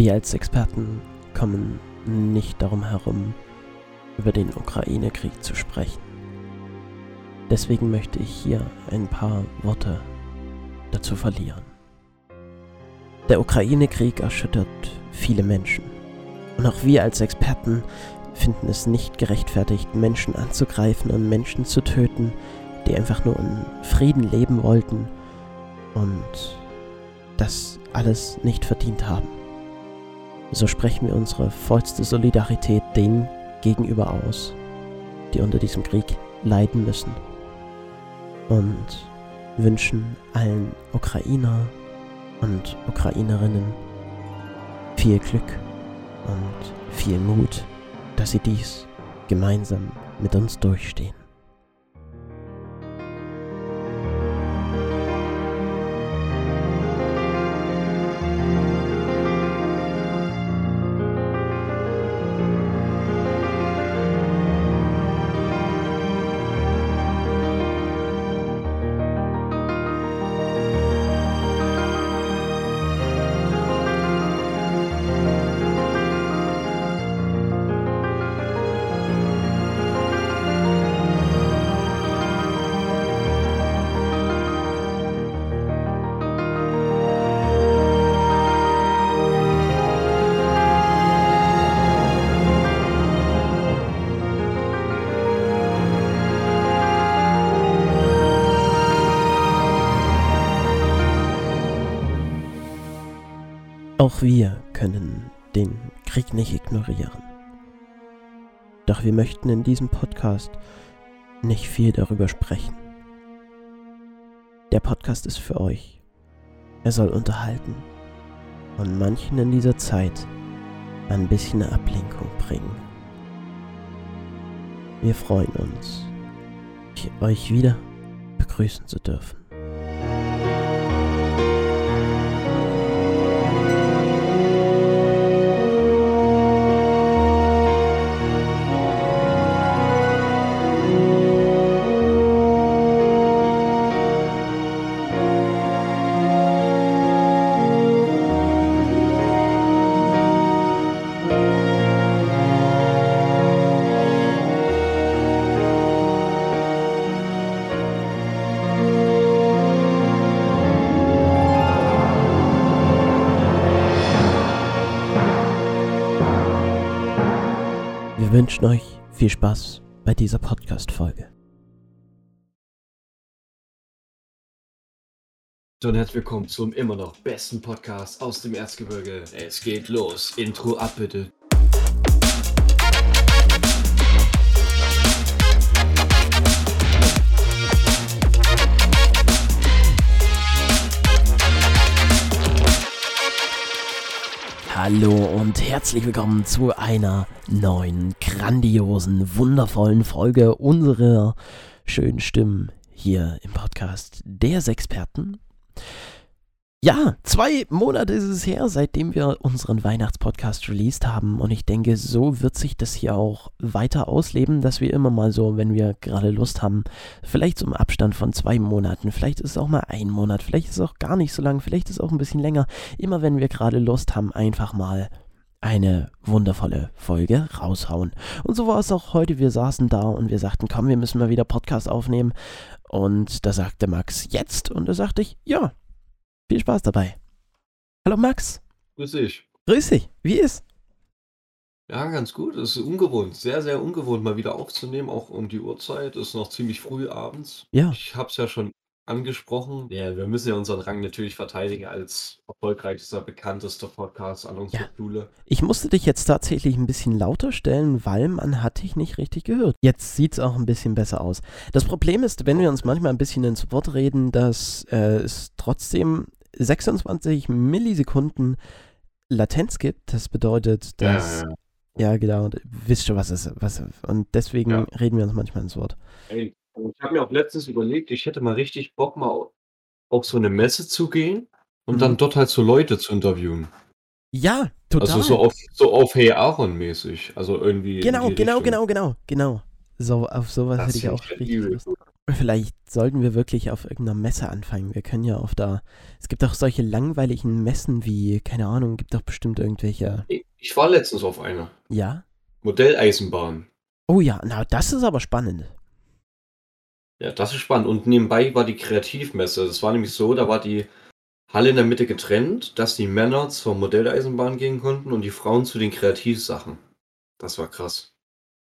Wir als Experten kommen nicht darum herum, über den Ukraine-Krieg zu sprechen. Deswegen möchte ich hier ein paar Worte dazu verlieren. Der Ukraine-Krieg erschüttert viele Menschen. Und auch wir als Experten finden es nicht gerechtfertigt, Menschen anzugreifen und Menschen zu töten, die einfach nur in Frieden leben wollten und das alles nicht verdient haben. So sprechen wir unsere vollste Solidarität denen gegenüber aus, die unter diesem Krieg leiden müssen und wünschen allen Ukrainer und Ukrainerinnen viel Glück und viel Mut, dass sie dies gemeinsam mit uns durchstehen. Auch wir können den Krieg nicht ignorieren. Doch wir möchten in diesem Podcast nicht viel darüber sprechen. Der Podcast ist für euch. Er soll unterhalten und manchen in dieser Zeit ein bisschen Ablenkung bringen. Wir freuen uns, euch wieder begrüßen zu dürfen. Wünschen euch viel Spaß bei dieser Podcast-Folge. Und herzlich willkommen zum immer noch besten Podcast aus dem Erzgebirge. Es geht los. Intro ab bitte. Hallo und herzlich willkommen zu einer neuen, grandiosen, wundervollen Folge unserer schönen Stimmen hier im Podcast der Sexperten. Ja, zwei Monate ist es her, seitdem wir unseren Weihnachtspodcast released haben. Und ich denke, so wird sich das hier auch weiter ausleben, dass wir immer mal so, wenn wir gerade Lust haben, vielleicht im Abstand von zwei Monaten, vielleicht ist es auch mal ein Monat, vielleicht ist es auch gar nicht so lang, vielleicht ist es auch ein bisschen länger, immer wenn wir gerade Lust haben, einfach mal eine wundervolle Folge raushauen. Und so war es auch heute. Wir saßen da und wir sagten, komm, wir müssen mal wieder Podcast aufnehmen. Und da sagte Max, jetzt? Und da sagte ich, ja, viel Spaß dabei. Hallo Max. Grüß dich. Grüß dich. Wie ist? Ja, ganz gut. Es ist ungewohnt. Sehr, sehr ungewohnt, mal wieder aufzunehmen, auch um die Uhrzeit. Es ist noch ziemlich früh abends. Ja. Ich habe es ja schon angesprochen. Ja, wir müssen ja unseren Rang natürlich verteidigen als erfolgreichster, bekanntester Podcast an unserer Ja. Schule. Ich musste dich jetzt tatsächlich ein bisschen lauter stellen, weil man hat dich nicht richtig gehört. Jetzt sieht es auch ein bisschen besser aus. Das Problem ist, wenn wir uns manchmal ein bisschen ins Wort reden, dass äh, es trotzdem 26 Millisekunden Latenz gibt. Das bedeutet, dass... ja, ja. Ja, genau. und Wisst schon, was ist. Was, und deswegen Ja. reden wir uns manchmal ins Wort. Ey, ich habe mir auch letztens überlegt, ich hätte mal richtig Bock, mal auf so eine Messe zu gehen und Mhm. dann dort halt so Leute zu interviewen. Ja, total. Also so auf, so auf Hey Aaron mäßig. Also irgendwie. Genau, genau, Richtung. genau, genau, genau. So, auf sowas Das hätte ich auch ich richtig Lust. Vielleicht sollten wir wirklich auf irgendeiner Messe anfangen. Wir können ja auf da. Es gibt auch solche langweiligen Messen wie, keine Ahnung, gibt doch bestimmt irgendwelche. Ich ich war letztens auf einer. Ja? Modelleisenbahn. Oh ja, na, das ist aber spannend. Ja, das ist spannend. Und nebenbei war die Kreativmesse. Das war nämlich so, da war die Halle in der Mitte getrennt, dass die Männer zur Modelleisenbahn gehen konnten und die Frauen zu den Kreativsachen. Das war krass.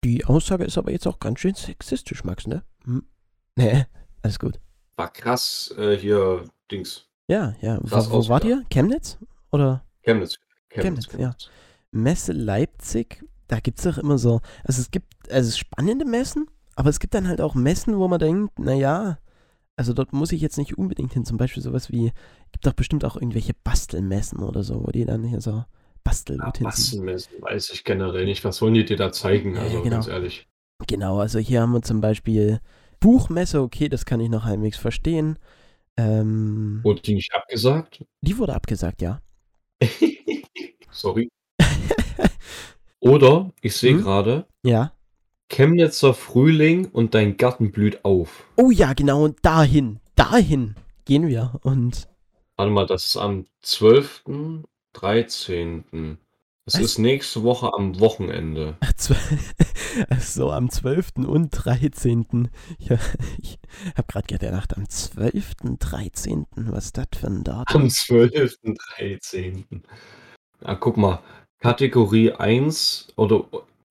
Die Aussage ist aber jetzt auch ganz schön sexistisch, Max, ne? Hm. Nee, alles gut. War krass äh, hier Dings. Ja, ja. Wo, Krass wo wart ausgedacht. ihr? Chemnitz? Oder? Chemnitz. Chemnitz, ja. Messe Leipzig, da gibt es doch immer so, also es gibt, also spannende Messen, aber es gibt dann halt auch Messen, wo man denkt, naja, also dort muss ich jetzt nicht unbedingt hin, zum Beispiel sowas wie, gibt doch bestimmt auch irgendwelche Bastelmessen oder so, wo die dann hier so Ja, Bastelnotizen. Bastelmessen weiß ich generell nicht. Was wollen die dir da zeigen? Ja, Also genau. ganz ehrlich. Genau, also hier haben wir zum Beispiel Buchmesse, okay, das kann ich noch halbwegs verstehen. Ähm, Wurde die nicht abgesagt? die wurde abgesagt, ja. Sorry. Oder ich sehe Hm? gerade, Ja. Chemnitzer Frühling und dein Garten blüht auf. Oh ja, genau, und dahin, dahin gehen wir. Und Warte mal, das ist am 12., 13. Das Was? ist nächste Woche am Wochenende. Ach, so am 12. und 13. Ja, ich habe gerade gedacht, am 12., 13. Was ist das für ein Datum? Am 12., 13. Ah, guck mal. Kategorie 1 oder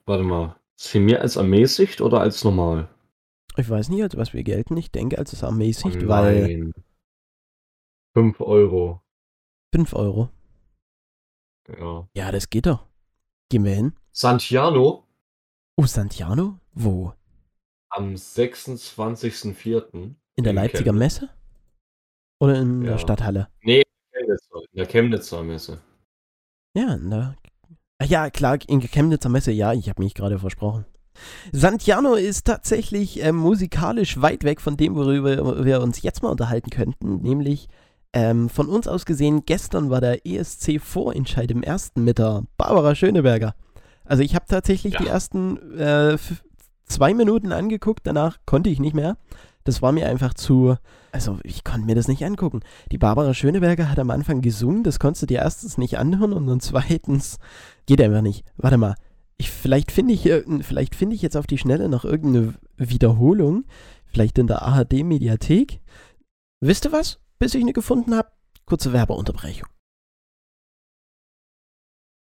warte mal. Ist hier mehr als ermäßigt oder als normal? Ich weiß nicht, als was wir gelten. Ich denke, als es Oh ermäßigt, weil nein. 5 Euro. 5 Euro. Ja. Ja, das geht doch. Gehen wir hin. Santiano Oh, Santiano? Wo? am 26.04. In der In Leipziger Chemnitz. Messe? Oder in der Ja. Stadthalle? Chemnitzer, in der Chemnitzer Messe. Ja, in der. Ah, ja, klar, in der Chemnitzer Messe, ja, ich habe mich gerade versprochen. Santiano ist tatsächlich ähm, musikalisch weit weg von dem, worüber wir uns jetzt mal unterhalten könnten, nämlich ähm, von uns aus gesehen, gestern war der ESC-Vorentscheid im ersten mit der Barbara Schöneberger. Also ich habe tatsächlich Ja. die ersten äh, zwei Minuten angeguckt, danach konnte ich nicht mehr. Das war mir einfach zu, also ich konnte mir das nicht angucken. Die Barbara Schöneberger hat am Anfang gesungen, das konntest du dir erstens nicht anhören und dann zweitens geht einfach nicht. Warte mal, ich, vielleicht finde ich, vielleicht finde ich jetzt auf die Schnelle noch irgendeine Wiederholung, vielleicht in der ARD-Mediathek. Wisst ihr was? Bis ich eine gefunden habe, kurze Werbeunterbrechung.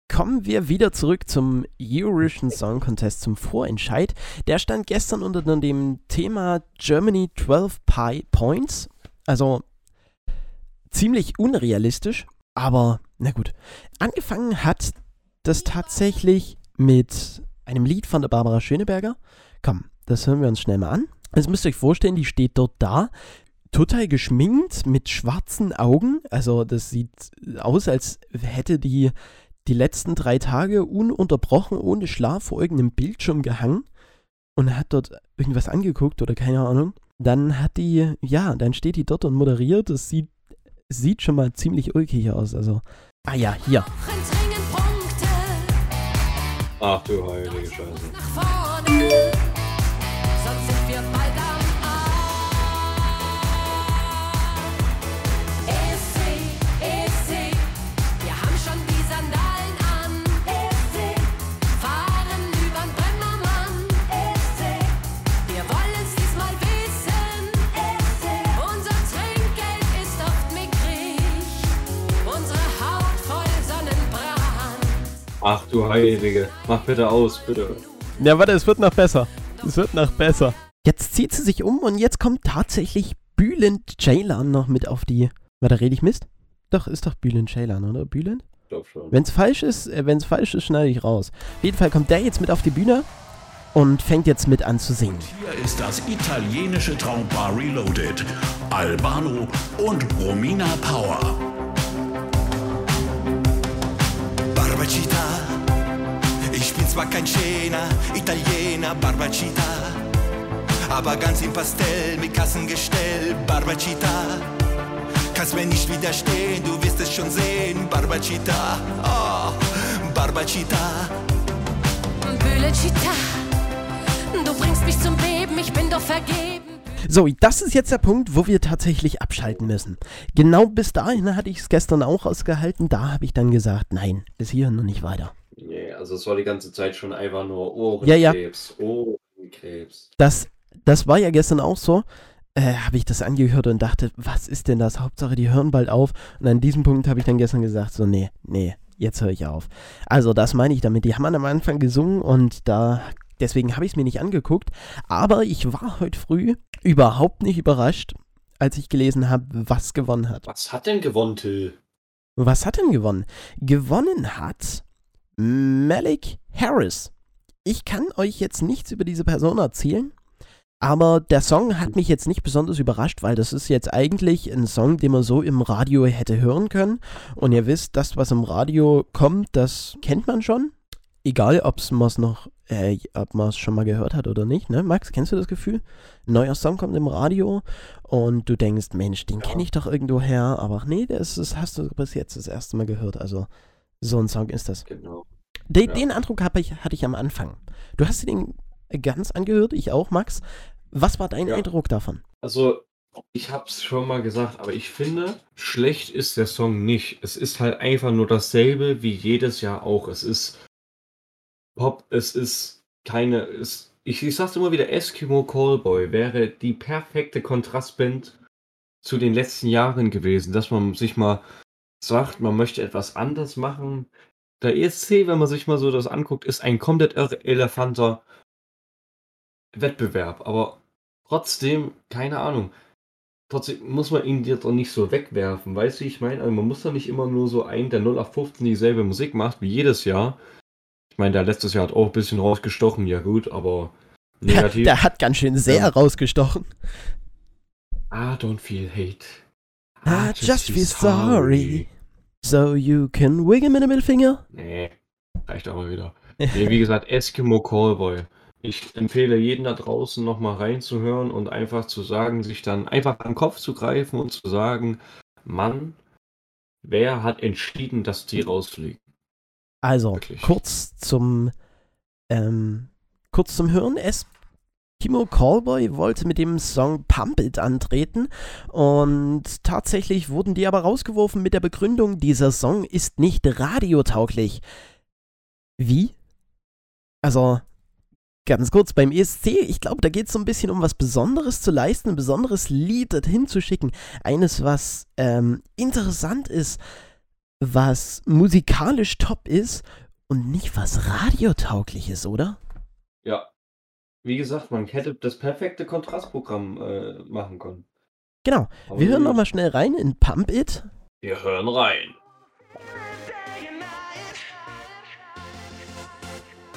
Kommen wir wieder zurück zum Eurovision Song Contest, zum Vorentscheid. Der stand gestern unter dem Thema Germany 12 Pi Points. Also ziemlich unrealistisch, aber na gut. Angefangen hat das tatsächlich mit einem Lied von der Barbara Schöneberger. Komm, das hören wir uns schnell mal an. Jetzt müsst ihr euch vorstellen, die steht dort da, total geschminkt, mit schwarzen Augen. Also das sieht aus, als hätte die die letzten drei Tage ununterbrochen ohne Schlaf vor irgendeinem Bildschirm gehangen und hat dort irgendwas angeguckt oder keine Ahnung. Dann hat die, ja, dann steht die dort und moderiert. Das sieht, sieht schon mal ziemlich ulkig aus. Also, ah ja, hier. Ach du heilige Scheiße. Ach du heilige. Mach bitte aus, bitte. Ja, warte, es wird noch besser. Es wird noch besser. Jetzt zieht sie sich um und jetzt kommt tatsächlich Bülent Ceylan noch mit auf die. Warte, rede ich Mist? Doch, ist doch Bülent Ceylan, oder? Bülent? Ich glaub schon. Wenn es falsch ist, äh, wenn es falsch ist, schneide ich raus. Auf jeden Fall kommt der jetzt mit auf die Bühne und fängt jetzt mit an zu singen. Hier ist das italienische Traumpaar Reloaded. Albano und Romina Power. Barbacita, ich bin zwar kein schöner Italiener, Barbacita, aber ganz im Pastell mit Kassengestell, Barbacita. Kannst mir nicht widerstehen, du wirst es schon sehen, Barbacita, oh, Barbacita. Bülent Chita, du bringst mich zum Beben, ich bin doch vergeben. So, das ist jetzt der Punkt, wo wir tatsächlich abschalten müssen. Genau bis dahin hatte ich es gestern auch ausgehalten. Da habe ich dann gesagt, nein, bis hierhin und nicht weiter. Nee, also es war die ganze Zeit schon einfach nur Ja, ja. Ohrenkrebs. Ohrenkrebs. Das, das war ja gestern auch so. Äh, habe ich das angehört und dachte, was ist denn das? Hauptsache, die hören bald auf. Und an diesem Punkt habe ich dann gestern gesagt, so, nee, nee, jetzt höre ich auf. Also, das meine ich damit. Die haben am Anfang gesungen und da, deswegen habe ich es mir nicht angeguckt. Aber ich war heute früh überhaupt nicht überrascht, als ich gelesen habe, was gewonnen hat. Was hat denn gewonnen, Till? Was hat denn gewonnen? Gewonnen hat Malik Harris. Ich kann euch jetzt nichts über diese Person erzählen, aber der Song hat mich jetzt nicht besonders überrascht, weil das ist jetzt eigentlich ein Song, den man so im Radio hätte hören können. Und ihr wisst, das, was im Radio kommt, das kennt man schon. Egal, ob man es noch, äh, ob man es schon mal gehört hat oder nicht, ne? Max, kennst du das Gefühl? Ein neuer Song kommt im Radio und du denkst, Mensch, den kenne ich doch irgendwo her, aber nee, das, das hast du bis jetzt das erste Mal gehört. Also so ein Song ist das. Genau. Den, Ja. den Eindruck ich, hatte ich am Anfang. Du hast den ganz angehört, ich auch, Max. Was war dein Ja. Eindruck davon? Also, ich hab's schon mal gesagt, aber ich finde, schlecht ist der Song nicht. Es ist halt einfach nur dasselbe wie jedes Jahr auch. Es ist Pop, es ist keine. Es, ich, ich sag's immer wieder, Eskimo Callboy wäre die perfekte Kontrastband zu den letzten Jahren gewesen, dass man sich mal sagt, man möchte etwas anders machen. Der ESC, wenn man sich mal so das anguckt, ist ein komplett elefanter Wettbewerb, aber trotzdem, keine Ahnung. Trotzdem muss man ihn jetzt doch nicht so wegwerfen, weißt du, wie ich meine? Also man muss doch nicht immer nur so ein, der 0 auf 15 dieselbe Musik macht, wie jedes Jahr. Ich meine, der letztes Jahr hat auch ein bisschen rausgestochen, ja gut, aber negativ. Der hat ganz schön sehr Ja. rausgestochen. I don't feel hate. I just feel sorry. So you can wiggle mit dem Mittelfinger? Nee, reicht aber wieder. Nee, wie gesagt, Eskimo Callboy. Ich empfehle jeden da draußen nochmal reinzuhören und einfach zu sagen, sich dann einfach an den Kopf zu greifen und zu sagen, Mann, wer hat entschieden, dass die rausfliegen? Also, Wirklich. kurz zum, ähm, kurz zum Hören. Es Timo Callboy wollte mit dem Song Pump It antreten und tatsächlich wurden die aber rausgeworfen mit der Begründung, dieser Song ist nicht radiotauglich. Wie? Also, ganz kurz, beim ESC, ich glaube, da geht es so ein bisschen um was Besonderes zu leisten, ein besonderes Lied dorthin zu schicken. Eines, was ähm, interessant ist, was musikalisch top ist und nicht was radiotauglich ist, oder? Ja. Wie gesagt, man hätte das perfekte Kontrastprogramm äh, machen können. Genau. Aber Wir hören nochmal schnell rein in Pump It. Wir hören rein.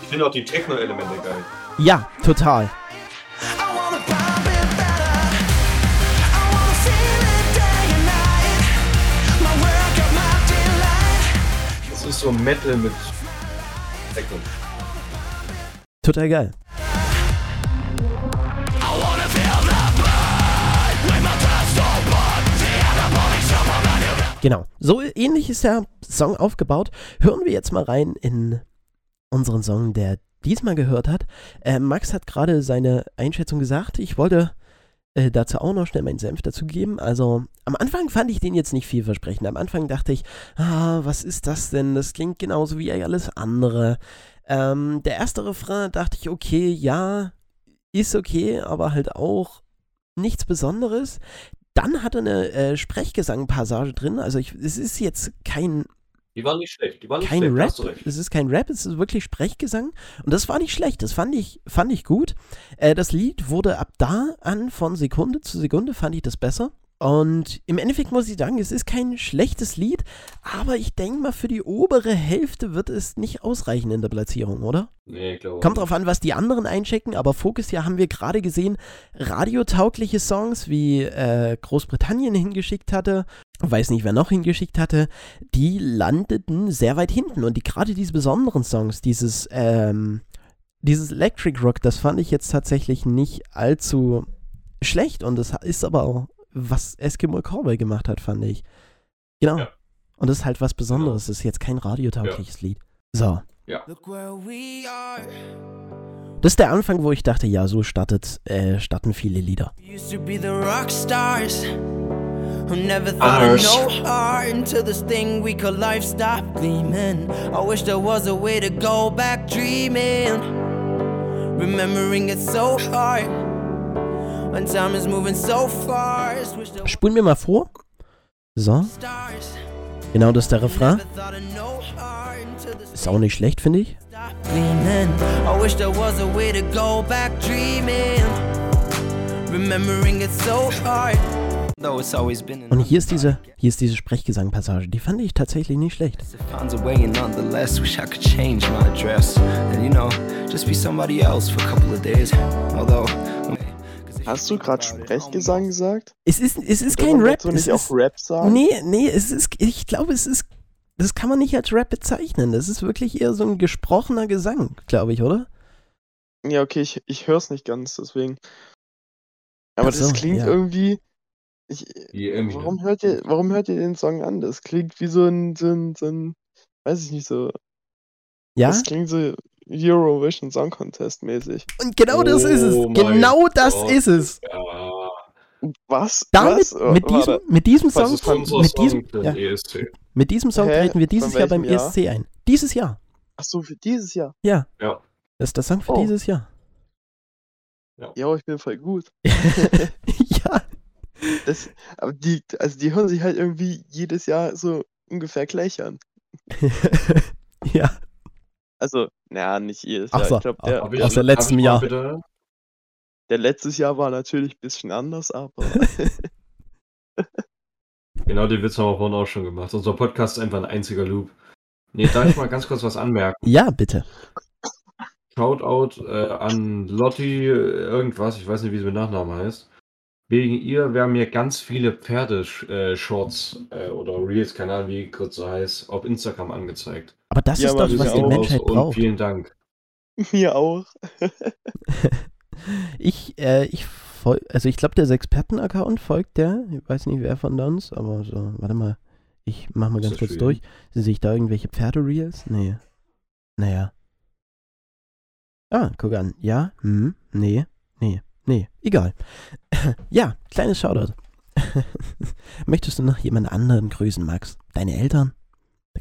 Ich finde auch die Techno-Elemente geil. Ja, total. Ist so Metal mit Techno. Total geil. Genau. So ähnlich ist der Song aufgebaut. Hören wir jetzt mal rein in unseren Song, der diesmal gehört hat. Äh, Max hat gerade seine Einschätzung gesagt. Ich wollte äh, dazu auch noch schnell meinen Senf dazu geben. Also am Anfang fand ich den jetzt nicht vielversprechend. Am Anfang dachte ich, ah, was ist das denn? Das klingt genauso wie alles andere. Ähm, der erste Refrain dachte ich, okay, ja, ist okay, aber halt auch nichts Besonderes. Dann hat er eine äh, Sprechgesang-Passage drin. Also ich, es ist jetzt kein Die waren nicht schlecht. Die waren nicht kein schlecht, Rap. recht. Es ist kein Rap, es ist wirklich Sprechgesang. Und das war nicht schlecht. Das fand ich, fand ich gut. Äh, das Lied wurde ab da an von Sekunde zu Sekunde fand ich das besser. Und im Endeffekt muss ich sagen, es ist kein schlechtes Lied, aber ich denke mal, für die obere Hälfte wird es nicht ausreichen in der Platzierung, oder? Nee, ich glaube. Kommt drauf an, was die anderen einchecken, aber Focus ja haben wir gerade gesehen, radiotaugliche Songs, wie äh, Großbritannien hingeschickt hatte, weiß nicht, wer noch hingeschickt hatte, die landeten sehr weit hinten und die gerade diese besonderen Songs, dieses, ähm, dieses Electric Rock, das fand ich jetzt tatsächlich nicht allzu schlecht und das ist aber auch, was Eskimo Cowboy gemacht hat, fand ich. Genau. Ja. Und das ist halt was Besonderes, das ist jetzt kein radiotaugliches Lied. So, Look where we are. Das ist der Anfang, wo ich dachte, ja, so startet, äh, starten viele Lieder. We used to be the rock stars who never thought Ours. no heart until this thing we call life stopped gleaming. I wish there was a way to go back dreaming. Remembering it's so hard when time is moving so fast. Spulen wir mal vor. So, genau das ist der Refrain. Ist auch nicht schlecht, finde ich. I wish there was a way to go back dreaming. Remembering it's so hard. Though it's always been Und hier ist diese, hier ist diese Sprechgesang-Passage. Die fand ich tatsächlich nicht schlecht. It finds a way and nonetheless wish I could change my address and you know just be somebody else for a couple of days although Hast du gerade Sprechgesang gesagt? Es ist, es ist kein Rap. Es nicht auch ist, Rap sagen? nee, nee, es ist, ich glaube, es ist, das kann man nicht als Rap bezeichnen. Das ist wirklich eher so ein gesprochener Gesang, glaube ich, oder? Ja, okay, ich, ich höre es nicht ganz, deswegen. Aber so, das klingt ja. irgendwie. Ich, warum, hört ihr, warum hört ihr den Song an? Das klingt wie so ein, so ein, so ein weiß ich nicht, so. Ja? Das klingt so Eurovision Song Contest mäßig. Und genau das ist es. Oh Genau das Gott. ist es. Ja, Was? Damit, Was? Oh, mit, diesem, mit diesem Song, mit Song diesem, für ja, ESC? mit diesem Song Hä? treten wir dieses Jahr beim welchem Jahr? ESC ein. Dieses Jahr. Ach so, für dieses Jahr. Ja. Ja. Das ist der Song für Oh. dieses Jahr. Ja, ich bin voll gut. Das, aber die, also die hören sich halt irgendwie jedes Jahr so ungefähr gleich an. ja. Also, naja, nicht jedes Ach Jahr. so, Ich glaube, ah, der, Aus ich- der hab letzten Jahr. Bitte? der letztes Jahr war natürlich ein bisschen anders, aber Genau, den Witz haben wir vorhin auch schon gemacht. Unser Podcast ist einfach ein einziger Loop. Nee, darf ich mal ganz kurz was anmerken? Ja, bitte. Shoutout äh, an Lotti, äh, irgendwas, ich weiß nicht, wie sie mit Nachnamen heißt. Wegen ihr werden mir ganz viele Pferdeshorts äh, oder Reels, keine Ahnung, wie kurz so heißt, auf Instagram angezeigt. Aber das Ja, ist aber doch, was die Menschheit braucht. vielen Dank. mir auch. ich, äh, ich also ich glaube, der Experten-Account folgt der. Ich weiß nicht, wer von uns, aber so, warte mal. Ich mach mal ganz kurz ihn? durch. Sehe ich da irgendwelche Pferdereels? Nee. Naja. Ah, guck an. Ja, hm, nee, nee, nee, egal. ja, kleines Shoutout. Möchtest du noch jemand anderen grüßen, Max? Deine Eltern?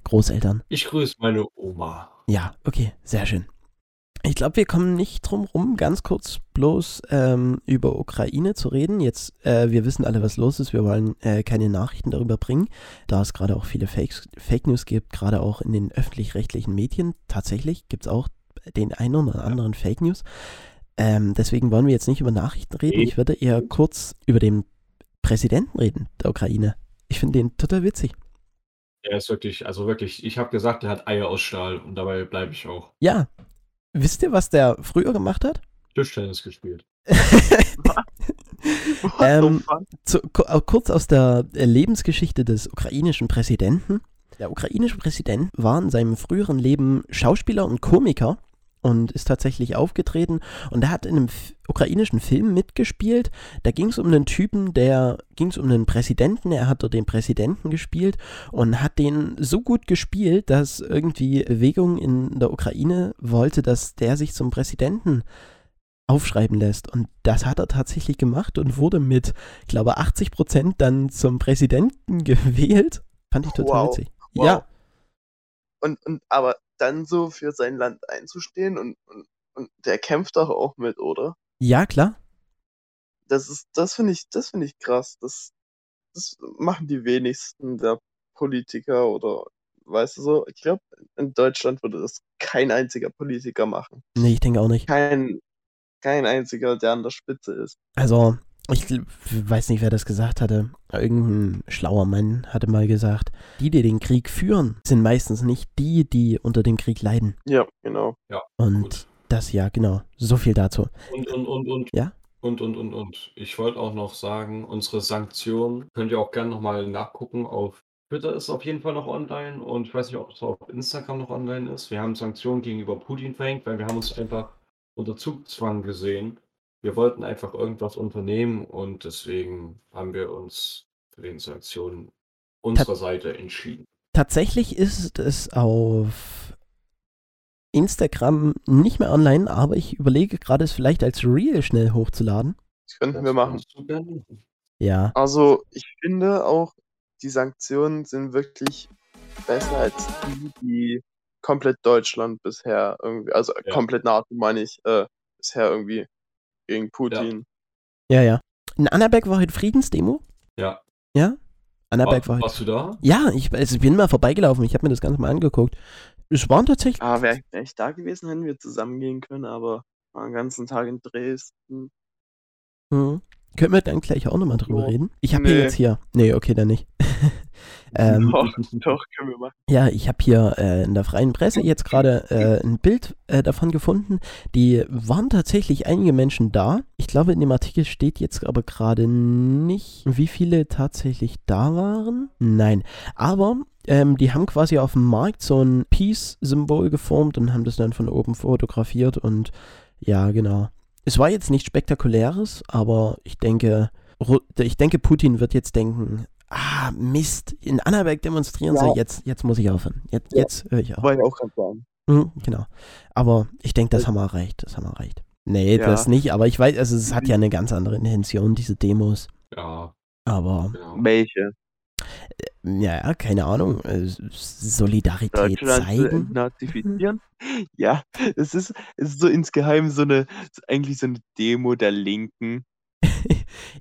Großeltern? Ich grüße meine Oma. Ja, okay, sehr schön. Ich glaube, wir kommen nicht drum rum, ganz kurz bloß ähm, über Ukraine zu reden. Jetzt, äh, wir wissen alle, was los ist. Wir wollen äh, keine Nachrichten darüber bringen, da es gerade auch viele Fakes, Fake News gibt, gerade auch in den öffentlich-rechtlichen Medien. Tatsächlich gibt es auch den einen oder anderen Fake News. Ähm, deswegen wollen wir jetzt nicht über Nachrichten reden. Ich würde eher kurz über den Präsidenten reden der Ukraine. Ich finde den total witzig. Er ist wirklich, also wirklich, ich habe gesagt, er hat Eier aus Stahl und dabei bleibe ich auch. Ja, wisst ihr, was der früher gemacht hat? Tischtennis gespielt. Ähm, zu, äh, kurz aus der äh, Lebensgeschichte des ukrainischen Präsidenten. Der ukrainische Präsident war in seinem früheren Leben Schauspieler und Komiker und ist tatsächlich aufgetreten und er hat in einem ukrainischen Film mitgespielt. Da ging es um einen Typen, der ging es um einen Präsidenten, er hat dort den Präsidenten gespielt und hat den so gut gespielt, dass irgendwie Bewegung in der Ukraine wollte, dass der sich zum Präsidenten aufschreiben lässt. Und das hat er tatsächlich gemacht und wurde mit, glaube 80 Prozent dann zum Präsidenten gewählt. Fand ich total Wow. witzig. Wow. Ja, Und, und aber dann so für sein Land einzustehen und, und, und der kämpft doch auch mit, oder? ja, klar. Das ist, das finde ich, das finde ich krass. Das, das machen die wenigsten der Politiker oder weißt du so, ich glaube, in Deutschland würde das kein einziger Politiker machen. Nee, ich denke auch nicht. Kein, kein einziger, der an der Spitze ist. Also, ich weiß nicht, wer das gesagt hatte. Irgendein schlauer Mann hatte mal gesagt, die, die den Krieg führen, sind meistens nicht die, die unter dem Krieg leiden. Ja, genau. Und Gut. das, ja, genau. So viel dazu. Und, und, und, und. Ja? Und, und, und, und. Ich wollte auch noch sagen, unsere Sanktionen könnt ihr auch gerne nochmal nachgucken. Auf Twitter ist auf jeden Fall noch online und ich weiß nicht, ob es auf Instagram noch online ist. Wir haben Sanktionen gegenüber Putin verhängt, weil wir haben uns einfach unter Zugzwang gesehen. Wir wollten einfach irgendwas unternehmen und deswegen haben wir uns für den Sanktionen unserer Seite entschieden. Tatsächlich ist es auf Instagram nicht mehr online, aber ich überlege gerade, es vielleicht als Reel schnell hochzuladen. Das könnten wir machen. Ja. Also, ich finde auch, die Sanktionen sind wirklich besser als die, die komplett Deutschland bisher irgendwie, also Ja. komplett NATO meine ich, äh, bisher irgendwie gegen Putin. Ja, ja. In Annaberg war heute Friedensdemo. Ja. Ja? Annaberg war War, heute. warst du da? Ja, ich, also ich bin mal vorbeigelaufen. Ich habe mir das Ganze mal angeguckt. Es waren tatsächlich. Ah, wäre wär ich da gewesen, hätten wir zusammen gehen können, aber war den ganzen Tag in Dresden. Hm. Können wir dann gleich auch nochmal drüber Ja. reden? Ich habe hier Nee. jetzt hier. Nee, okay, dann nicht. ähm, Doch, doch, können wir machen. Ja, ich habe hier äh, in der freien Presse jetzt gerade äh, ein Bild äh, davon gefunden. Die waren tatsächlich einige Menschen da. Ich glaube, in dem Artikel steht jetzt aber gerade nicht, wie viele tatsächlich da waren. Nein, aber ähm, die haben quasi auf dem Markt so ein Peace-Symbol geformt und haben das dann von oben fotografiert und ja, genau. Es war jetzt nichts Spektakuläres, aber ich denke, ich denke, Putin wird jetzt denken, ah, Mist, in Annaberg demonstrieren Ja. sie, jetzt, jetzt muss ich aufhören. Jetzt, Ja. jetzt höre ich auf. Wollte ich auch gerade sagen. Mhm, genau. Aber ich denke, das haben wir erreicht, das haben wir erreicht. Nee, Ja. das nicht, aber ich weiß, also es hat ja eine ganz andere Intention, diese Demos. Ja, Aber. Welche? ja, ja, keine Ahnung, äh, Solidarität zeigen. nazifizieren? Ja, es ist, es ist so insgeheim so eine, eigentlich so eine Demo der Linken.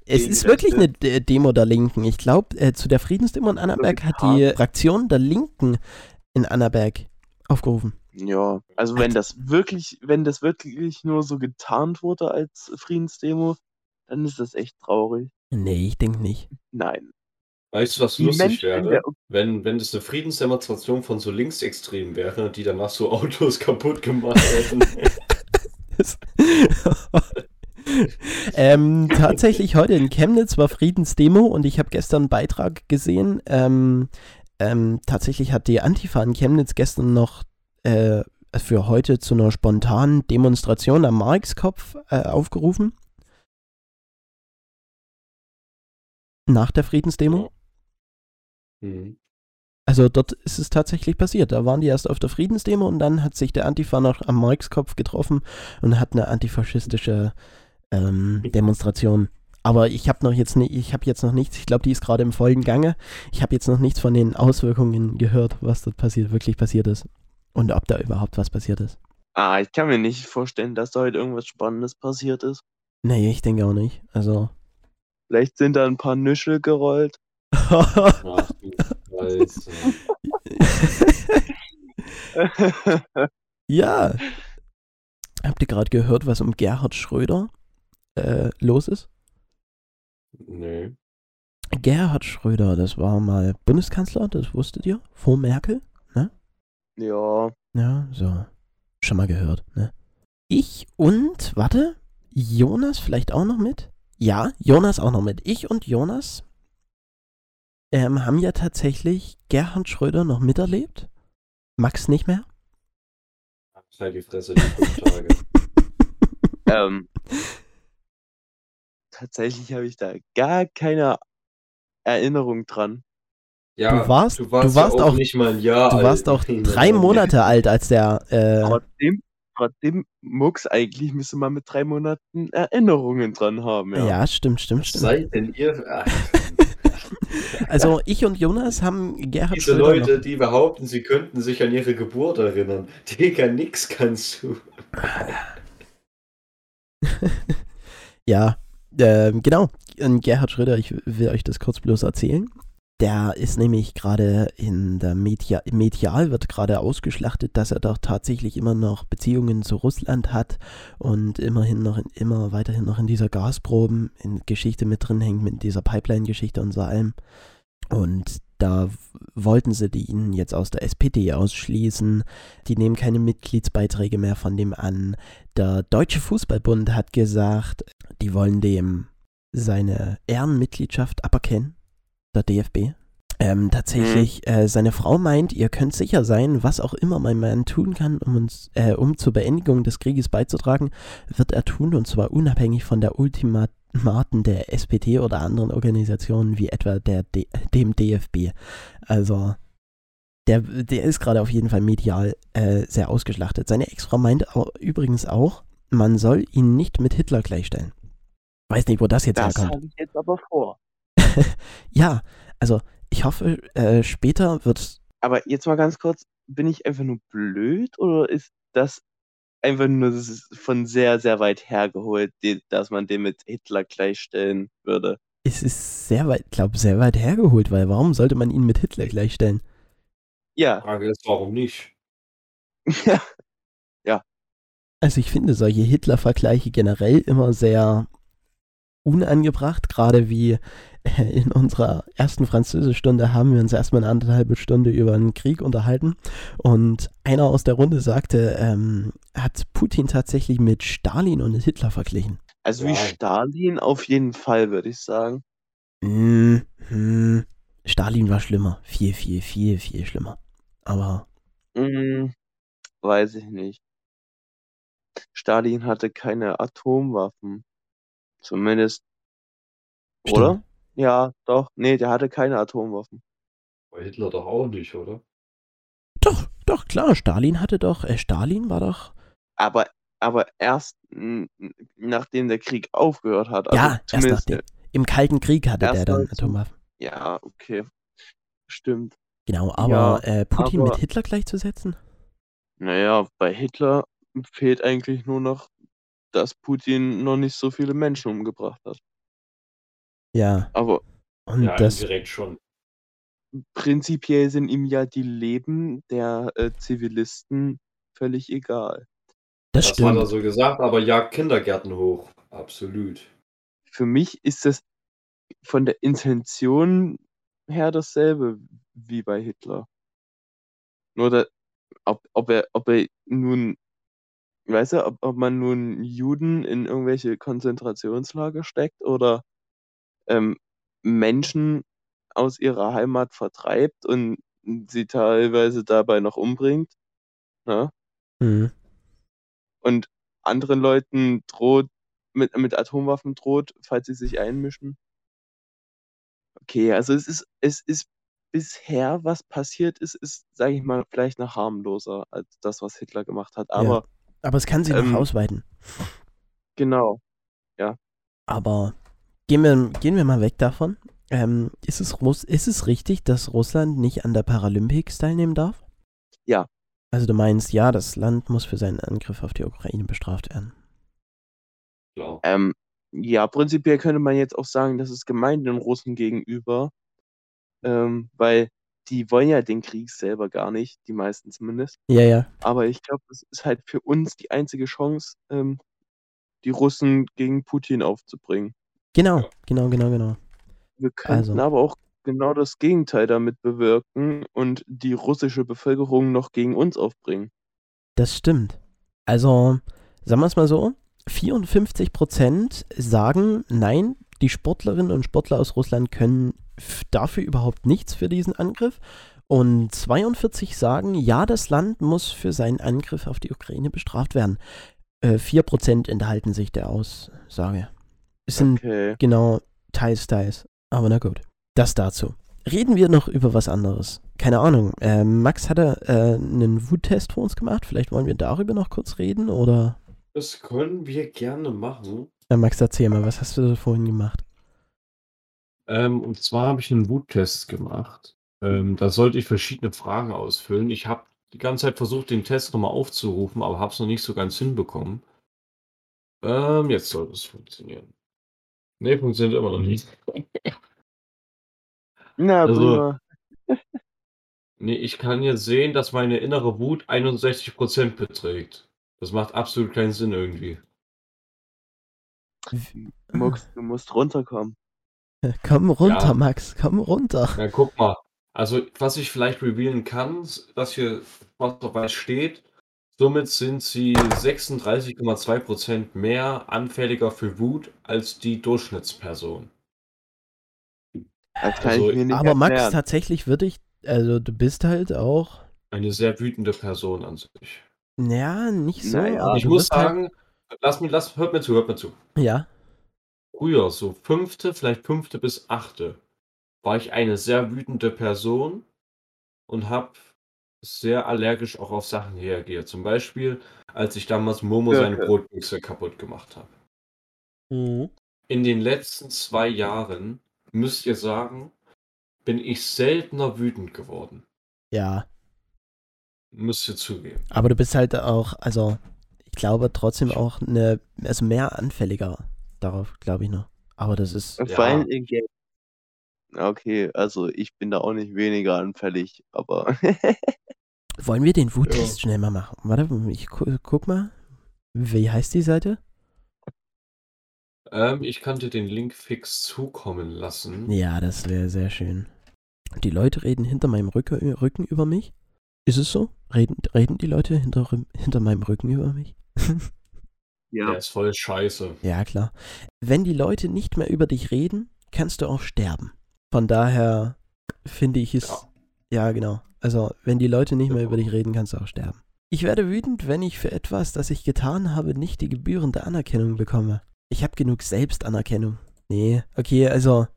Es ist wirklich eine D- Demo der Linken. Ich glaube, äh, zu der Friedensdemo in Annaberg hat die. Fraktion der Linken in Annaberg aufgerufen. Ja, also wenn das wirklich, wenn das wirklich nur so getarnt wurde als Friedensdemo, dann ist das echt traurig. Nee, ich denke nicht. Nein. Weißt du, was Die lustig Menschen wäre? der Wenn, wenn es eine Friedensdemonstration von so Linksextremen wäre, die danach so Autos kaputt gemacht hätten. Das- ähm, tatsächlich heute in Chemnitz war Friedensdemo und ich habe gestern einen Beitrag gesehen. Ähm, ähm, tatsächlich hat die Antifa in Chemnitz gestern noch äh, für heute zu einer spontanen Demonstration am Markskopf äh, aufgerufen. Nach der Friedensdemo. Hm. Also dort ist es tatsächlich passiert. Da waren die erst auf der Friedensdemo und dann hat sich der Antifa noch am Markskopf getroffen und hat eine antifaschistische ähm, Demonstration. Aber ich habe noch jetzt nicht, ich habe jetzt noch nichts. Ich glaube, die ist gerade im vollen Gange. Ich habe jetzt noch nichts von den Auswirkungen gehört, was dort passiert, wirklich passiert ist und ob da überhaupt was passiert ist. Ah, ich kann mir nicht vorstellen, dass da heute irgendwas Spannendes passiert ist. Nee, ich denke auch nicht. Also. Vielleicht sind da ein paar Nüschel gerollt. Ach, ja. Habt ihr gerade gehört, was um Gerhard Schröder äh, los ist? Nee. Gerhard Schröder, das war mal Bundeskanzler, das wusstet ihr, vor Merkel. ja, Ja, so. Schon mal gehört, ne? Ich und, warte, Jonas vielleicht auch noch mit? Ja, Jonas auch noch mit. Ich und Jonas ähm, haben ja tatsächlich Gerhard Schröder noch miterlebt. Max nicht mehr. Halt die Fresse, die fünf Tage. ähm, tatsächlich habe ich da gar keine Erinnerung dran. Ja, Du warst- du warst, du warst ja auch, auch- nicht mal ein Jahr Du alt. warst auch drei. Monate alt, als der, äh, Trotzdem, trotzdem, Mux, eigentlich müsste man mit drei Monaten Erinnerungen dran haben. ja. Ja, stimmt, stimmt, Was stimmt. seid denn ihr? Also ich und Jonas haben Gerhard diese Schröder Leute, noch, die behaupten, sie könnten sich an ihre Geburt erinnern. Digga, nix kannst du. Ja, ähm, genau. Und Gerhard Schröder, ich will euch das kurz bloß erzählen. Der ist nämlich gerade in der Media, medial wird gerade ausgeschlachtet, dass er doch tatsächlich immer noch Beziehungen zu Russland hat und immerhin noch in, immer weiterhin noch in dieser Gasproben in Geschichte mit drin hängt, mit dieser Pipeline-Geschichte und so allem. Und da wollten sie die ihn jetzt aus der SPD ausschließen. Die nehmen keine Mitgliedsbeiträge mehr von dem an. Der Deutsche Fußballbund hat gesagt, die wollen dem seine Ehrenmitgliedschaft aberkennen, der DFB. Ähm, tatsächlich, äh, seine Frau meint, ihr könnt sicher sein, was auch immer mein Mann tun kann, um uns, äh, um zur Beendigung des Krieges beizutragen, wird er tun, und zwar unabhängig von der Ultimaten der SPD oder anderen Organisationen wie etwa der D dem DFB. Also, Der, der ist gerade auf jeden Fall medial äh, sehr ausgeschlachtet. Seine Ex-Frau meint au- übrigens auch, man soll ihn nicht mit Hitler gleichstellen. Weiß nicht, wo das jetzt Das herkommt. habe ich jetzt aber vor. Ja, also ich hoffe, äh, später wird. Aber jetzt mal ganz kurz, bin ich einfach nur blöd oder ist das einfach nur das ist von sehr, sehr weit hergeholt, die, dass man den mit Hitler gleichstellen würde? Es ist sehr weit, glaube sehr weit hergeholt, weil warum sollte man ihn mit Hitler gleichstellen? Ja, Frage ist, warum nicht? Also ich finde solche Hitler-Vergleiche generell immer sehr unangebracht, gerade wie äh, in unserer ersten Französischstunde haben wir uns erstmal eine anderthalbe Stunde über einen Krieg unterhalten und einer aus der Runde sagte, ähm, hat Putin tatsächlich mit Stalin und Hitler verglichen. also wie. Stalin auf jeden Fall, würde ich sagen. Hm, hm, Stalin war schlimmer, viel, viel, viel, viel schlimmer. Aber Hm, weiß ich nicht. Stalin hatte keine Atomwaffen. Zumindest, Stimmt. oder? Ja, doch. Nee, der hatte keine Atomwaffen. Bei Hitler doch auch nicht, oder? doch, doch, klar, Stalin hatte doch, äh, Stalin war doch, Aber, aber erst nachdem der Krieg aufgehört hat. Also ja, erst nachdem. Im Kalten Krieg hatte der dann Atomwaffen. Ja, okay. Stimmt. Genau, aber Ja, äh, Putin aber- mit Hitler gleichzusetzen? Naja, bei Hitler fehlt eigentlich nur noch, dass Putin noch nicht so viele Menschen umgebracht hat. Ja, Aber und ja, das, indirekt schon. prinzipiell sind ihm ja die Leben der äh, Zivilisten völlig egal. das Das hat er stimmt. so gesagt, aber jagt Kindergärten hoch. Absolut. Für mich ist das von der Intention her dasselbe wie bei Hitler. Nur, da, ob, ob, er, ob er nun, weißt du, ob, ob man nun Juden in irgendwelche Konzentrationslager steckt oder ähm, Menschen aus ihrer Heimat vertreibt und sie teilweise dabei noch umbringt. Ne? Mhm. und anderen Leuten droht, mit, mit Atomwaffen droht, falls sie sich einmischen. Okay, also es ist, es ist bisher, was passiert ist, ist, sage ich mal, vielleicht noch harmloser als das, was Hitler gemacht hat. Aber Aber es kann sich Ähm, noch ausweiten. genau, Aber gehen wir, gehen wir mal weg davon. Ähm, ist, es Russ ist es richtig, dass Russland nicht an der Paralympics teilnehmen darf? Ja. Also du meinst, ja, das Land muss für seinen Angriff auf die Ukraine bestraft werden. Klar. ähm, ja, prinzipiell könnte man jetzt auch sagen, das ist gemein den Russen gegenüber, ähm, weil die wollen ja den Krieg selber gar nicht, die meisten zumindest. Ja, ja. Aber ich glaube, es ist halt für uns die einzige Chance, ähm, die Russen gegen Putin aufzubringen. Genau, Ja. genau, genau, genau. Wir könnten Also. aber auch genau das Gegenteil damit bewirken und die russische Bevölkerung noch gegen uns aufbringen. Das stimmt. Also, sagen wir es mal so, 54% sagen, nein, die Sportlerinnen und Sportler aus Russland können dafür überhaupt nichts für diesen Angriff. Und 42 sagen, ja, das Land muss für seinen Angriff auf die Ukraine bestraft werden. Äh, 4% enthalten sich der Aussage. Es sind Okay. genau teils, teils. Aber na gut. Das dazu. Reden wir noch über was anderes. Keine Ahnung. Äh, Max hatte äh, einen Wut-Test für uns gemacht. Vielleicht wollen wir darüber noch kurz reden oder. Das können wir gerne machen. Äh, Max, erzähl mal, was hast du da vorhin gemacht? Ähm, und zwar habe ich einen Wuttest gemacht. Ähm, da sollte ich verschiedene Fragen ausfüllen. Ich habe die ganze Zeit versucht, den Test nochmal aufzurufen, aber habe es noch nicht so ganz hinbekommen. Ähm, jetzt sollte es funktionieren. Ne, funktioniert immer noch nicht. Na, Also-. Nee, ich kann jetzt sehen, dass meine innere Wut 61% beträgt. Das macht absolut keinen Sinn irgendwie. Mux, du musst runterkommen. Komm runter, Ja. Max, komm runter. Na, guck mal. Also, was ich vielleicht revealen kann, ist, dass hier was auf weiß steht. Somit sind sie 36,2% mehr anfälliger für Wut als die Durchschnittsperson. Das kann Also, ich mir nicht Aber Max, erklären. tatsächlich würde ich. Also, du bist halt auch. Eine sehr wütende Person an sich. Ja, nicht so. Naja, aber ich muss halt- sagen, lass mir, lass, hört mir zu, hört mir zu. Ja. Früher, so fünfte, vielleicht fünfte bis achte, war ich eine sehr wütende Person und habe sehr allergisch auch auf Sachen reagiere. Zum Beispiel, als ich damals Momo Ja, seine. Brotmixer kaputt gemacht habe. Mhm. In den letzten zwei Jahren, müsst ihr sagen, bin ich seltener wütend geworden. Ja, Müsst ihr zugeben. aber du bist halt auch, also ich glaube trotzdem auch eine, also mehr anfälliger darauf, glaube ich noch. Aber das ist, Ja. Vor allem in Game. Okay, also ich bin da auch nicht weniger anfällig, aber wollen wir den Wuttest schnell mal machen? Warte, ich gu guck mal. Wie heißt die Seite? Ähm, ich kann dir den Link fix zukommen lassen. Ja, das wäre sehr schön. Die Leute reden hinter meinem Rücken über mich. Ist es so? Reden, reden die Leute hinter, hinter meinem Rücken über mich? Der ist voll scheiße. ja, klar. Wenn die Leute nicht mehr über dich reden, kannst du auch sterben. Von daher finde ich es. Ja, genau. Also, wenn die Leute nicht mehr über dich reden, kannst du auch sterben. Ich werde wütend, wenn ich für etwas, das ich getan habe, nicht die gebührende Anerkennung bekomme. Ich habe genug Selbstanerkennung. Nee, okay, also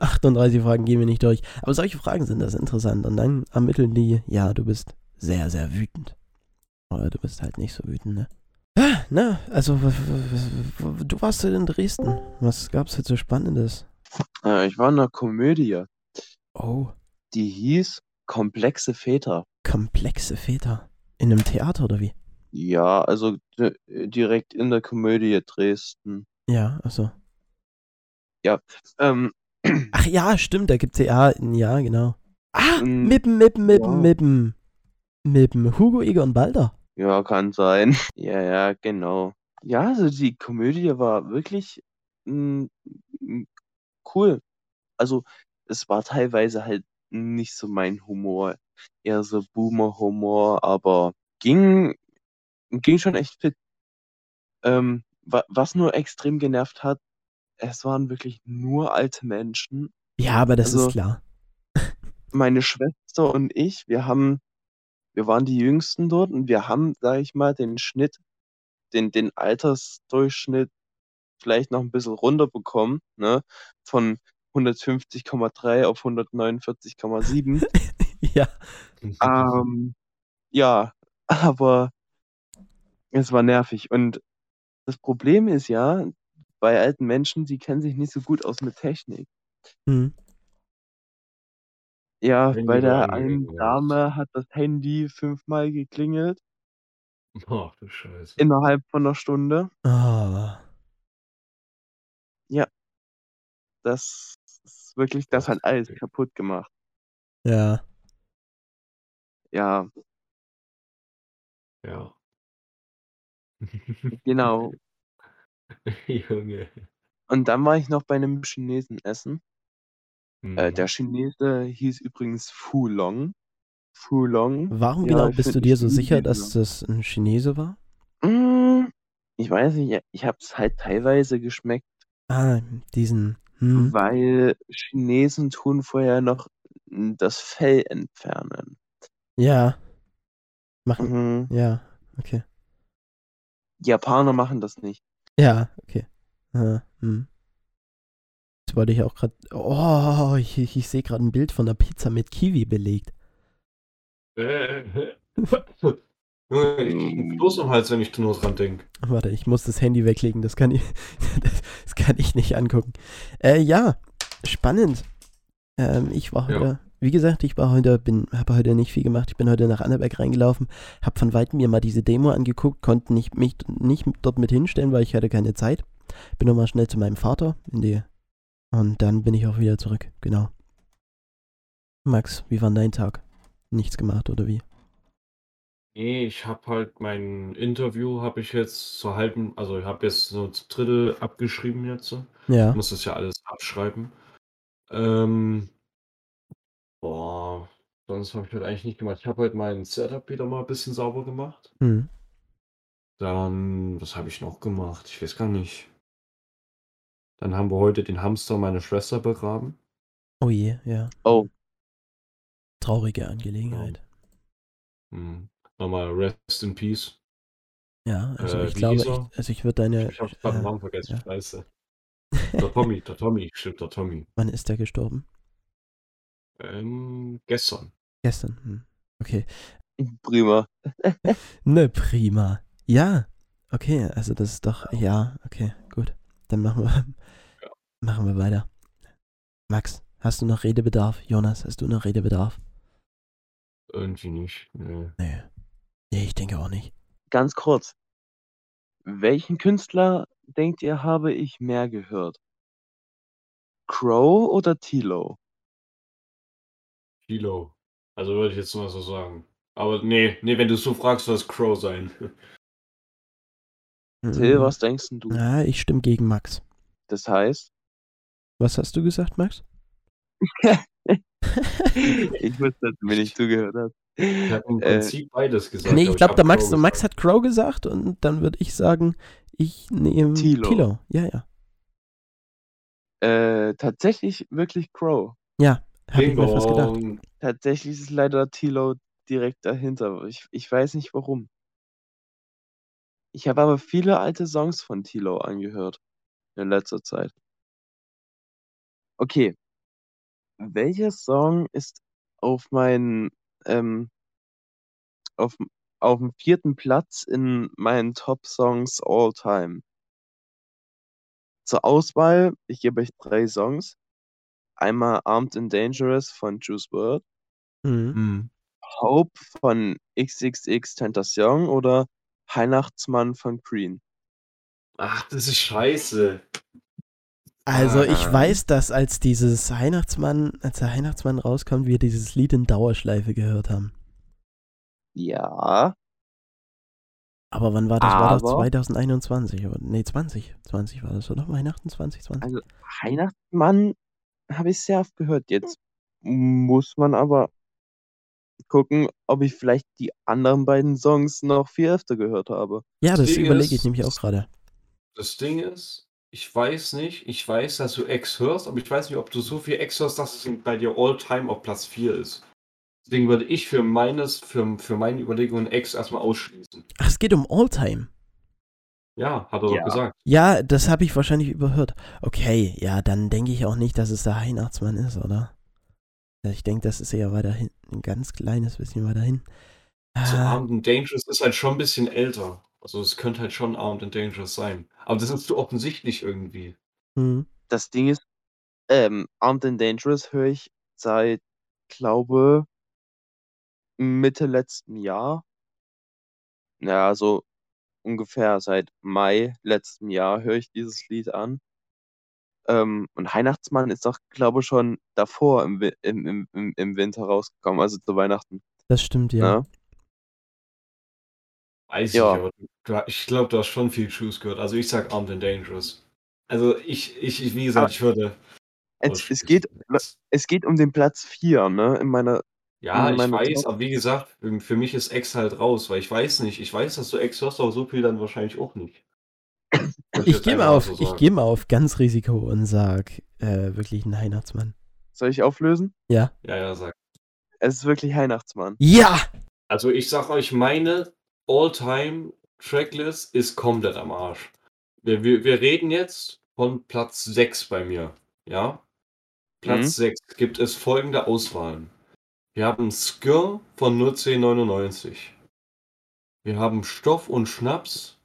38 Fragen gehen wir nicht durch. Aber solche Fragen sind das interessant. Und dann ermitteln die, ja, du bist sehr, sehr wütend. Oder du bist halt nicht so wütend, ne? Ah, Na, also, du warst halt in Dresden. Was gab's jetzt so Spannendes? äh, ich war in einer Komödie, Oh, die hieß Komplexe Väter. komplexe Väter. In einem Theater oder wie? Ja, also di- direkt in der Komödie Dresden. Ja, also. Ähm, Ach ja, stimmt, da gibt's ja, ja, genau. Ah, Mm, Mippen, Mippen, Mippen, ja. Mippen. Mippen. Hugo, Igor und Balder. ja, kann sein. Ja, ja, genau. Ja, also die Komödie war wirklich mm, mm, cool. Also es war teilweise halt nicht so mein Humor, eher so Boomer-Humor, aber ging, ging schon echt fit. Ähm, wa was nur extrem genervt hat, es waren wirklich nur alte Menschen. Ja, aber das Also- ist klar. Meine Schwester und ich, wir haben, wir waren die Jüngsten dort und wir haben, sag ich mal, den Schnitt, den, den Altersdurchschnitt vielleicht noch ein bisschen runterbekommen, ne? Von 150,3 auf 149,7. ja. Ähm, ja, aber es war nervig. Und das Problem ist ja, bei alten Menschen, die kennen sich nicht so gut aus mit Technik. Hm. Ja, Handy bei war der einen? Dame hat das Handy fünfmal geklingelt Ach du Scheiße. innerhalb von einer Stunde. Ah. Das ist wirklich, das hat alles kaputt gemacht. Ja. Ja, Ja. genau. Junge. Und dann war ich noch bei einem Chinesen essen. Äh, Mhm. der Chinese hieß übrigens Fu Long. Fu Long. Warum Ja, genau bist du dir so sicher, dass das ein Chinese war? Mm, Ich weiß nicht, ich habe es halt teilweise geschmeckt, Ah, diesen. Hm. weil Chinesen tun vorher noch das Fell entfernen. Ja. Machen. Mhm. Ja, okay. Japaner machen das nicht. Ja, okay. Ah, hm. Jetzt wollte ich auch gerade. Oh, ich, ich, sehe gerade ein Bild von einer Pizza mit Kiwi belegt. Äh, Junge, ich krieg Kloß im Hals, wenn ich nur dran denke. Warte, ich muss das Handy weglegen, das kann ich, das, das kann ich nicht angucken. Äh, ja, spannend. Ähm, ich war Ja. heute, wie gesagt, ich war heute, bin, habe heute nicht viel gemacht. Ich bin heute nach Annaberg reingelaufen, habe von weitem mir mal diese Demo angeguckt, konnte nicht, mich nicht dort mit hinstellen, weil ich hatte keine Zeit. Bin nochmal schnell zu meinem Vater in die, und dann bin ich auch wieder zurück, genau. Max, wie war dein Tag? Nichts gemacht oder wie? Nee, ich habe halt mein Interview habe ich jetzt zur halben, also ich habe jetzt so zu Drittel abgeschrieben jetzt. Ja, Ich muss das ja alles abschreiben. Ähm, boah, sonst habe ich heute eigentlich nicht gemacht. Ich habe heute mein Setup wieder mal ein bisschen sauber gemacht. hm. Dann, was habe ich noch gemacht? Ich weiß gar nicht. Dann haben wir heute den Hamster meiner Schwester begraben. oh je, ja. Oh, Traurige Angelegenheit. Hm. Nochmal Rest in Peace. Ja, also Äh, ich glaube, ich, also ich würde deine. Ich habe gerade äh, Namen vergessen, ja. scheiße. Der Tommy, der Tommy, stimmt, der Tommy. Wann ist der gestorben? Ähm, gestern. Gestern. Hm. Okay. Prima. Ne, prima. Ja, okay, also das ist doch, ja, okay. Dann machen wir, machen wir weiter. Max, hast du noch Redebedarf? Jonas, hast du noch Redebedarf? Irgendwie nicht. Nee. Nee. Nee, ich denke auch nicht. Ganz kurz. Welchen Künstler denkt ihr, habe ich mehr gehört? Crow oder Tilo? Kilo. Also würde ich jetzt mal so sagen. Aber nee, nee, wenn du so fragst, soll es Crow sein. Till, Mhm. was denkst denn du? Ja, ich stimme gegen Max. Das heißt, Was hast du gesagt, Max? ich wusste, dass du mir nicht zugehört hast. Ich habe im Äh, Prinzip beides gesagt. nee, ich glaube, der Max, der Max hat Crow gesagt und dann würde ich sagen, ich nehme Tilo. Tilo. Ja, ja. Äh, tatsächlich wirklich Crow. Ja, habe ich mir fast gedacht. Tatsächlich ist leider Tilo direkt dahinter. Ich, ich weiß nicht warum. Ich habe aber viele alte Songs von Tilo angehört in letzter Zeit. Okay. Welcher Song ist auf meinen ähm, auf, auf dem vierten Platz in meinen Top-Songs all time? Zur Auswahl, ich gebe euch drei Songs. Einmal Armed and Dangerous von Juice WRLD, Mhm. Hm. Hope von XXX Tentacion oder Weihnachtsmann von Green. Ach, das ist scheiße. Also ich Ah. weiß, dass als dieses Weihnachtsmann, als der Weihnachtsmann rauskommt, wir dieses Lied in Dauerschleife gehört haben. Ja, Aber wann war das? War das Aber- 2021? Oder? Nee, 20. 20 war das, oder? Weihnachten 2020? also Weihnachtsmann habe ich sehr oft gehört. Jetzt muss man aber gucken, ob ich vielleicht die anderen beiden Songs noch viel öfter gehört habe. ja, das Ding überlege ich nämlich auch gerade. Das Ding ist, ich weiß nicht, ich weiß, dass du X hörst, aber ich weiß nicht, ob du so viel X hörst, dass es bei dir all-time auf Platz 4 ist. Deswegen würde ich für meines, für, für meine Überlegungen X erstmal ausschließen. Ach, es geht um Alltime. Ja, hat er Ja. doch gesagt. Ja, das habe ich wahrscheinlich überhört. Okay, ja, dann denke ich auch nicht, dass es der Weihnachtsmann ist, oder? Ich denke, das ist eher weiter hinten, ein ganz kleines bisschen weiter hinten. So Ah, Armed and Dangerous ist halt schon ein bisschen älter. Also es könnte halt schon Armed and Dangerous sein. Aber das ist zu offensichtlich irgendwie. hm. Das Ding ist, ähm, Armed and Dangerous höre ich seit, glaube, Mitte letzten Jahr. Ja, so ungefähr seit Mai letzten Jahr höre ich dieses Lied an. Ähm, und Weihnachtsmann ist doch, glaube ich, schon davor im, im, im, im, Winter rausgekommen, also zu Weihnachten. Das stimmt, ja. Ne? Weiß Ja. ich, aber du, ich glaube, du hast schon viel Shoes gehört. Also ich sag Armed and Dangerous. Also ich, ich, ich wie gesagt, Aber ich würde. Es, es, geht, es geht um den Platz 4, ne? In meiner. Ja, in ich meiner weiß, Top- aber wie gesagt, für mich ist X halt raus, weil ich weiß nicht, ich weiß, dass du X hörst, aber so viel dann wahrscheinlich auch nicht. Ich gehe mal auf, so ich gehe mal auf ganz Risiko und sag äh, wirklich ein Weihnachtsmann. Soll ich auflösen? Ja. Ja, ja, sag. Es ist wirklich Weihnachtsmann. Ja! Also ich sag euch, meine All-Time-Tracklist ist komplett am Arsch. Wir, wir, wir reden jetzt von Platz 6 bei mir. Ja? Platz Mhm. 6 gibt es folgende Auswahlen. Wir haben Skir von 01099. Wir haben Stoff und Schnaps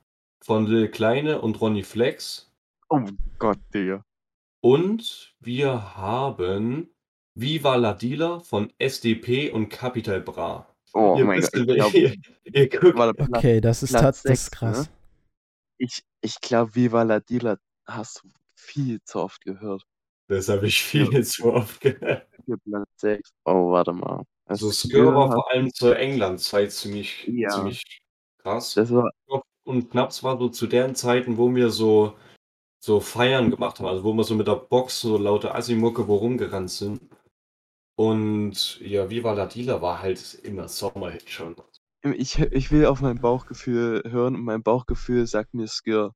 von Lil Kleine und Ronny Flex. Oh Gott, Digga. Und wir haben Viva la Dealer von SDP und Capital Bra. Oh ihr mein wisst, Gott. Ich ihr, glaube, ihr, ihr guckt, Warte, Platz- Okay, das ist, Platz tat, das ist sechs, krass. ne? ich, ich glaube, Viva la Dila hast du viel zu oft gehört. das habe ich viel zu oft gehört. Platz 6. Oh, warte mal. Also Das Skir war vor allem zur England-Zeit ziemlich, Ja. ziemlich krass. Das war, Und Knaps war so zu deren Zeiten, wo wir so, so Feiern gemacht haben, also wo wir so mit der Box so laute Asimucke wo rumgerannt sind. Und ja, Viva la Dealer war halt immer Sommerhit schon. ich, ich will auf mein Bauchgefühl hören und mein Bauchgefühl sagt mir Skir.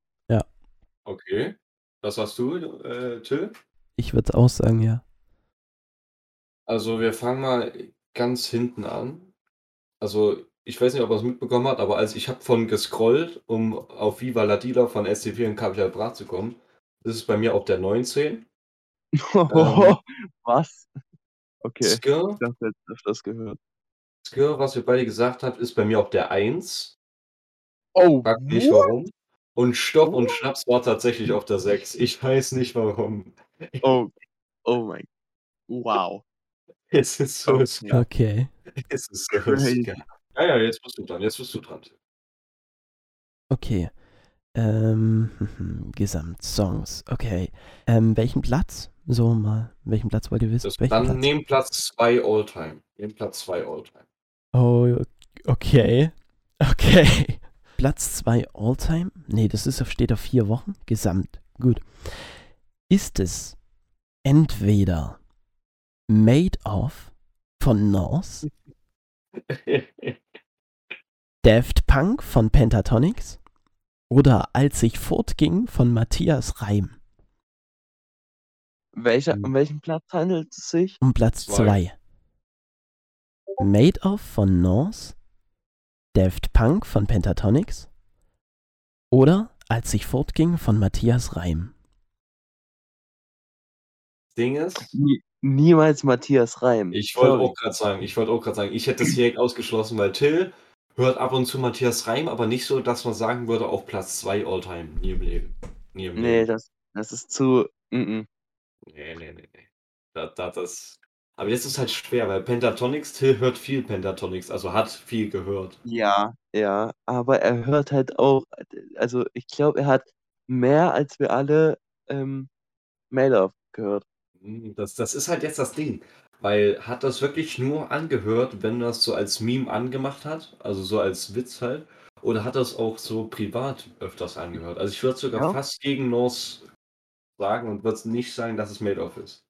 Okay. Was hast du, äh, Till? Ich würde auch sagen, ja. Also wir fangen mal ganz hinten an. Also ich weiß nicht, ob er es mitbekommen hat, aber als ich habe von gescrollt, um auf Viva la Dealer von SCP und Capital Bra zu kommen, das ist bei mir auf der 19. Was? Okay. Skir Ich dachte, jetzt das gehört. gehört, was ihr beide gesagt habt, ist bei mir auf der 1. Oh, Frag mich what? warum. Und Stopp und Schnaps war tatsächlich auf der 6. Ich weiß nicht warum. Oh, oh mein. Wow. Es ist so Okay. ska. Okay. Es ist so Crazy. Ja, ja, jetzt bist du dran. Jetzt bist du dran. Okay. Ähm, Gesamtsongs. Okay. Ähm, welchen Platz? So mal. Welchen Platz wollt ihr wissen? Das, welchen dann Platz? nehmen Platz 2 Alltime. Nehmen Platz 2 Alltime. Oh, okay. Okay. Platz 2 Alltime? Nee, das ist, auf- steht auf vier Wochen. Gesamt. Gut. Ist es entweder Made of von Norse, Daft Punk von Pentatonix oder Als ich fortging von Matthias Reim? Welcher, Hm. um welchen Platz handelt es sich? Um Platz Zwei. 2. Made of von Norse, Daft Punk von Pentatonix oder Als ich fortging von Matthias Reim. Ding ist, Nie, niemals Matthias Reim. ich wollte auch gerade sagen, ich wollte auch gerade sagen, ich hätte es direkt ausgeschlossen, weil Till hört ab und zu Matthias Reim, aber nicht so, dass man sagen würde, auf Platz 2 Alltime. Nie im Leben. Nie im Nee, Leben. das, das ist zu. Mm Nee, nee, nee, nee. Da, da, das. Aber jetzt ist halt schwer, weil Pentatonix, Till hört viel Pentatonix, also hat viel gehört. Ja, ja, aber er hört halt auch, also ich glaube, er hat mehr als wir alle ähm, Mail-Off gehört. Hm, Das, das ist halt jetzt das Ding. Weil hat das wirklich nur angehört, wenn das so als Meme angemacht hat? Also so als Witz halt? Oder hat das auch so privat öfters angehört? Also ich würde sogar Ja. fast gegen Norse sagen und würde nicht sagen, dass es Made-of ist.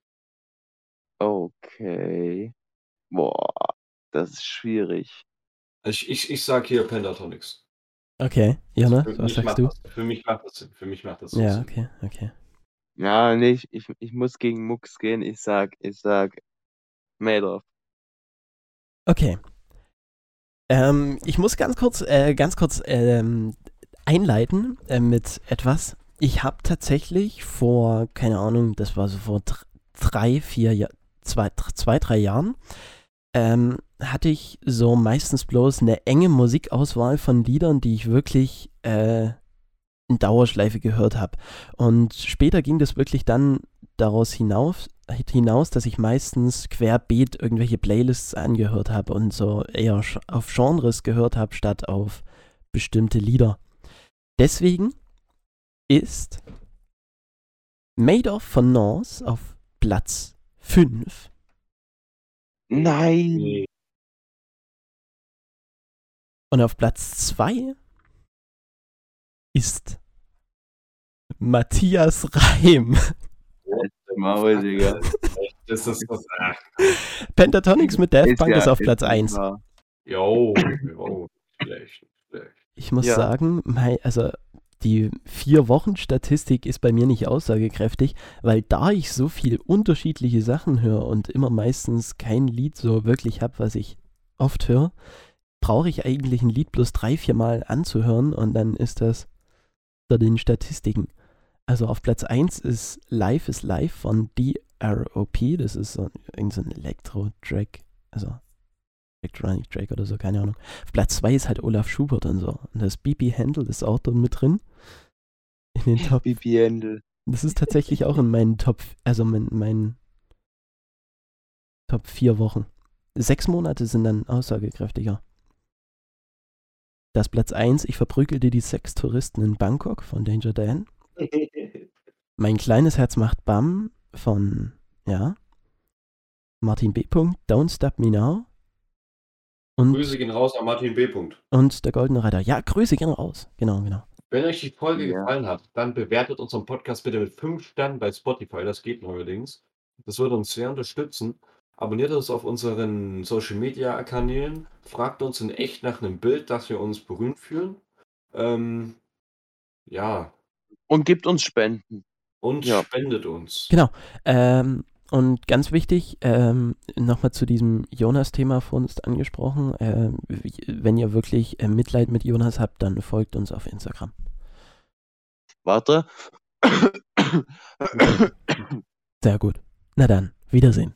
Okay. Boah, das ist schwierig. Also ich, ich, ich sag hier Pentatonix. Okay, Jonas, Für was sagst du? Das, für mich macht das Sinn. Für mich macht das so Ja, Sinn. okay, okay. Ja, nicht, ich, ich muss gegen Mux gehen. Ich sag, ich sag Mail-Off. Okay. Ähm, ich muss ganz kurz, äh, ganz kurz ähm, einleiten äh, mit etwas. Ich habe tatsächlich vor, keine Ahnung, das war so vor dr- drei, vier, Jahr, zwei, zwei, drei Jahren, ähm, hatte ich so meistens bloß eine enge Musikauswahl von Liedern, die ich wirklich äh, in Dauerschleife gehört habe. Und später ging das wirklich dann daraus hinaus, hinaus, dass ich meistens querbeet irgendwelche Playlists angehört habe und so eher auf Genres gehört habe, statt auf bestimmte Lieder. Deswegen ist Made of von Norse auf Platz 5 Nein! Und auf Platz 2 ist Matthias Reim. Maul, Digga. Das ist das. Ach, Pentatonics mit Daft Punk ja- ist auf ist Platz nicht 1. wahr. jo, jo, schlecht, schlecht. Ich muss Ja. sagen, mei, also die vier Wochen Statistik ist bei mir nicht aussagekräftig, weil da ich so viel unterschiedliche Sachen höre und immer meistens kein Lied so wirklich habe, was ich oft höre, brauche ich eigentlich ein Lied bloß drei, vier Mal anzuhören und dann ist das unter den Statistiken. Also auf Platz 1 ist Life is Life von DROP, das ist so, irgend so ein Elektro-Track, also Electronic Track oder so, keine Ahnung. Auf Platz 2 ist halt Olaf Schubert und so. Und das BP Handle ist auch dort mit drin. In den Top. Bibi Händel. Das ist tatsächlich auch in meinen Top, also mein, mein Top 4 Wochen. Sechs Monate sind dann aussagekräftiger. Das Platz 1, ich verprügelte die sechs Touristen in Bangkok von Danger Dan. Mein kleines Herz macht Bam von, ja, Martin B. Don't Stop Me Now. Und, Grüße gehen raus an Martin B. Und der Goldene Reiter. Ja, Grüße gehen raus. Genau, genau. Wenn euch die Folge Ja. gefallen hat, dann bewertet unseren Podcast bitte mit 5 Sternen bei Spotify. Das geht neuerdings. Das würde uns sehr unterstützen. Abonniert uns auf unseren Social Media Kanälen. Fragt uns in echt nach einem Bild, dass wir uns berühmt fühlen. Ähm, ja, Und gibt uns Spenden. Und Ja. spendet uns. Genau. Ähm, und ganz wichtig, ähm, nochmal zu diesem Jonas-Thema vor uns angesprochen. Ähm, wenn ihr wirklich äh, Mitleid mit Jonas habt, dann folgt uns auf Instagram. Warte. Sehr gut. Na dann, Wiedersehen.